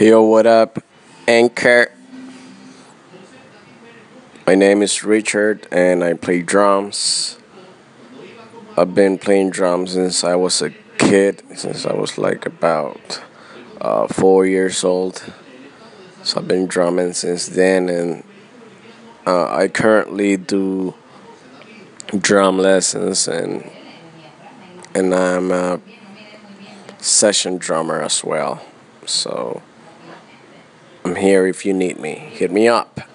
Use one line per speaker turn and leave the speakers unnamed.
Yo, what up, Anchor? My name is Richard and I play drums. I've been playing drums since I was a kid, since I was like about uh, four years old. So I've been drumming since then, and uh, I currently do drum lessons and and I'm a session drummer as well. So I'm here if you need me. Hit me up.